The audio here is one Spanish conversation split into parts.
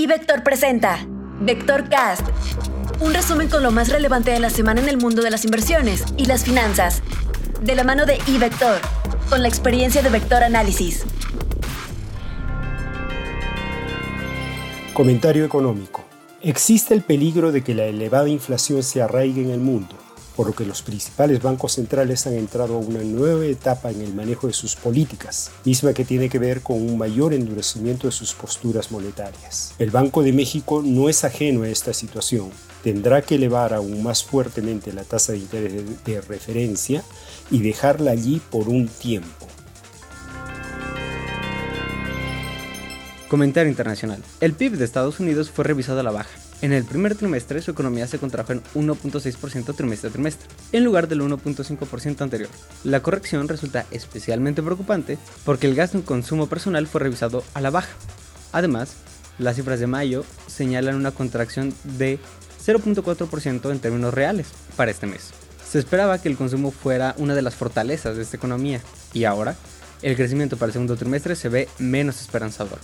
Y Vector presenta Vector Cast, un resumen con lo más relevante de la semana en el mundo de las inversiones y las finanzas, de la mano de iVector, con la experiencia de Vector Análisis. Comentario económico. Existe el peligro de que la elevada inflación se arraigue en el mundo por lo que los principales bancos centrales han entrado a una nueva etapa en el manejo de sus políticas, misma que tiene que ver con un mayor endurecimiento de sus posturas monetarias. El Banco de México no es ajeno a esta situación. Tendrá que elevar aún más fuertemente la tasa de interés de referencia y dejarla allí por un tiempo. Comentario internacional. El PIB de Estados Unidos fue revisado a la baja en el primer trimestre su economía se contrajo en 1.6% trimestre a trimestre, en lugar del 1.5% anterior. La corrección resulta especialmente preocupante porque el gasto en consumo personal fue revisado a la baja. Además, las cifras de mayo señalan una contracción de 0.4% en términos reales para este mes. Se esperaba que el consumo fuera una de las fortalezas de esta economía y ahora el crecimiento para el segundo trimestre se ve menos esperanzador.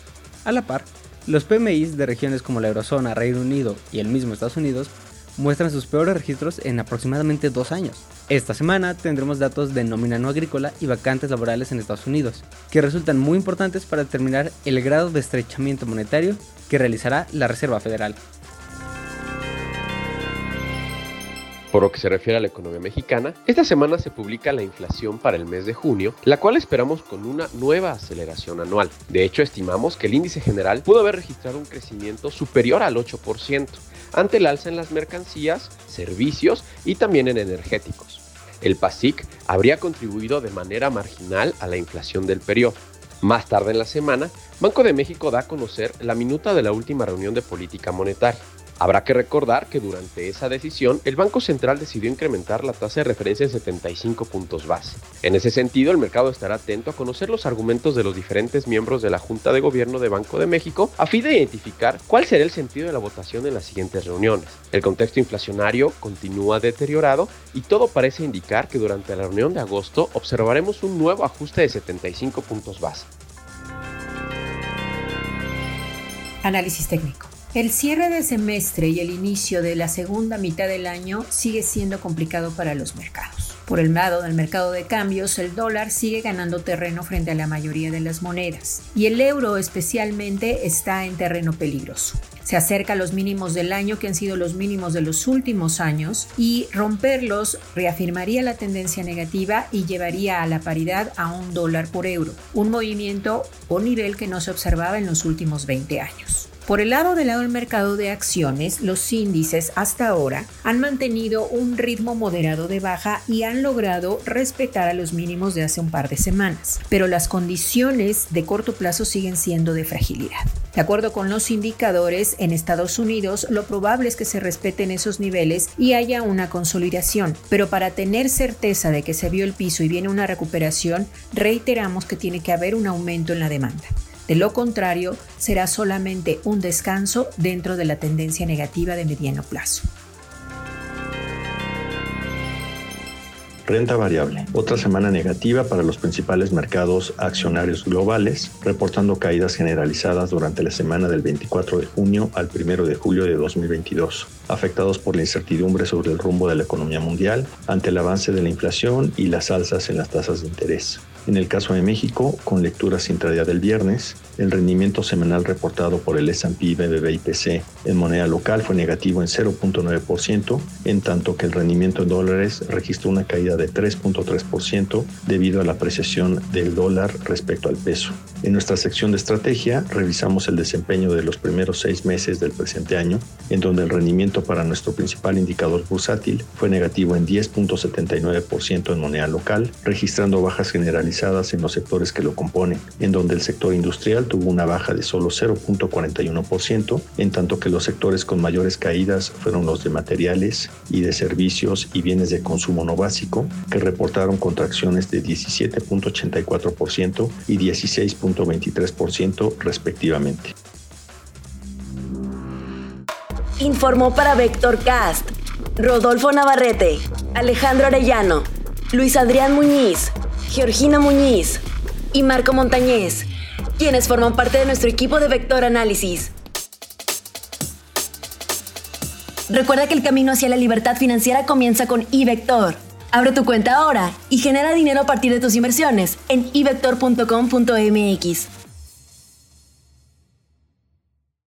A la par, los PMIs de regiones como la Eurozona, Reino Unido y el mismo Estados Unidos muestran sus peores registros en aproximadamente dos años. Esta semana tendremos datos de nómina no agrícola y vacantes laborales en Estados Unidos, que resultan muy importantes para determinar el grado de estrechamiento monetario que realizará la Reserva Federal. Por lo que se refiere a la economía mexicana, esta semana se publica la inflación para el mes de junio, la cual esperamos con una nueva aceleración anual. De hecho, estimamos que el índice general pudo haber registrado un crecimiento superior al 8%, ante el alza en las mercancías, servicios y también en energéticos. El PASIC habría contribuido de manera marginal a la inflación del periodo. Más tarde en la semana, Banco de México da a conocer la minuta de la última reunión de política monetaria. Habrá que recordar que durante esa decisión el Banco Central decidió incrementar la tasa de referencia en 75 puntos base. En ese sentido, el mercado estará atento a conocer los argumentos de los diferentes miembros de la Junta de Gobierno de Banco de México a fin de identificar cuál será el sentido de la votación en las siguientes reuniones. El contexto inflacionario continúa deteriorado y todo parece indicar que durante la reunión de agosto observaremos un nuevo ajuste de 75 puntos base. Análisis técnico. El cierre del semestre y el inicio de la segunda mitad del año sigue siendo complicado para los mercados. Por el lado del mercado de cambios, el dólar sigue ganando terreno frente a la mayoría de las monedas y el euro especialmente está en terreno peligroso. Se acerca a los mínimos del año que han sido los mínimos de los últimos años y romperlos reafirmaría la tendencia negativa y llevaría a la paridad a un dólar por euro, un movimiento o nivel que no se observaba en los últimos 20 años. Por el lado del mercado de acciones, los índices hasta ahora han mantenido un ritmo moderado de baja y han logrado respetar a los mínimos de hace un par de semanas, pero las condiciones de corto plazo siguen siendo de fragilidad. De acuerdo con los indicadores, en Estados Unidos lo probable es que se respeten esos niveles y haya una consolidación, pero para tener certeza de que se vio el piso y viene una recuperación, reiteramos que tiene que haber un aumento en la demanda. De lo contrario, será solamente un descanso dentro de la tendencia negativa de mediano plazo. Renta variable. Otra semana negativa para los principales mercados accionarios globales, reportando caídas generalizadas durante la semana del 24 de junio al 1 de julio de 2022, afectados por la incertidumbre sobre el rumbo de la economía mundial ante el avance de la inflación y las alzas en las tasas de interés. En el caso de México, con lecturas intradía del viernes, el rendimiento semanal reportado por el S&P BBB IPC en moneda local fue negativo en 0.9%, en tanto que el rendimiento en dólares registró una caída de 3.3% debido a la apreciación del dólar respecto al peso. En nuestra sección de estrategia revisamos el desempeño de los primeros seis meses del presente año, en donde el rendimiento para nuestro principal indicador bursátil fue negativo en 10.79% en moneda local, registrando bajas generalizadas en los sectores que lo componen, en donde el sector industrial tuvo una baja de solo 0.41%, en tanto que los sectores con mayores caídas fueron los de materiales y de servicios y bienes de consumo no básico, que reportaron contracciones de 17.84% y 16.23% respectivamente. Informó para Vector Cast Rodolfo Navarrete, Alejandro Arellano, Luis Adrián Muñiz, Georgina Muñiz y Marco Montañez, quienes forman parte de nuestro equipo de Vector Análisis. Recuerda que el camino hacia la libertad financiera comienza con iVector. Abre tu cuenta ahora y genera dinero a partir de tus inversiones en e ivector.com.mx.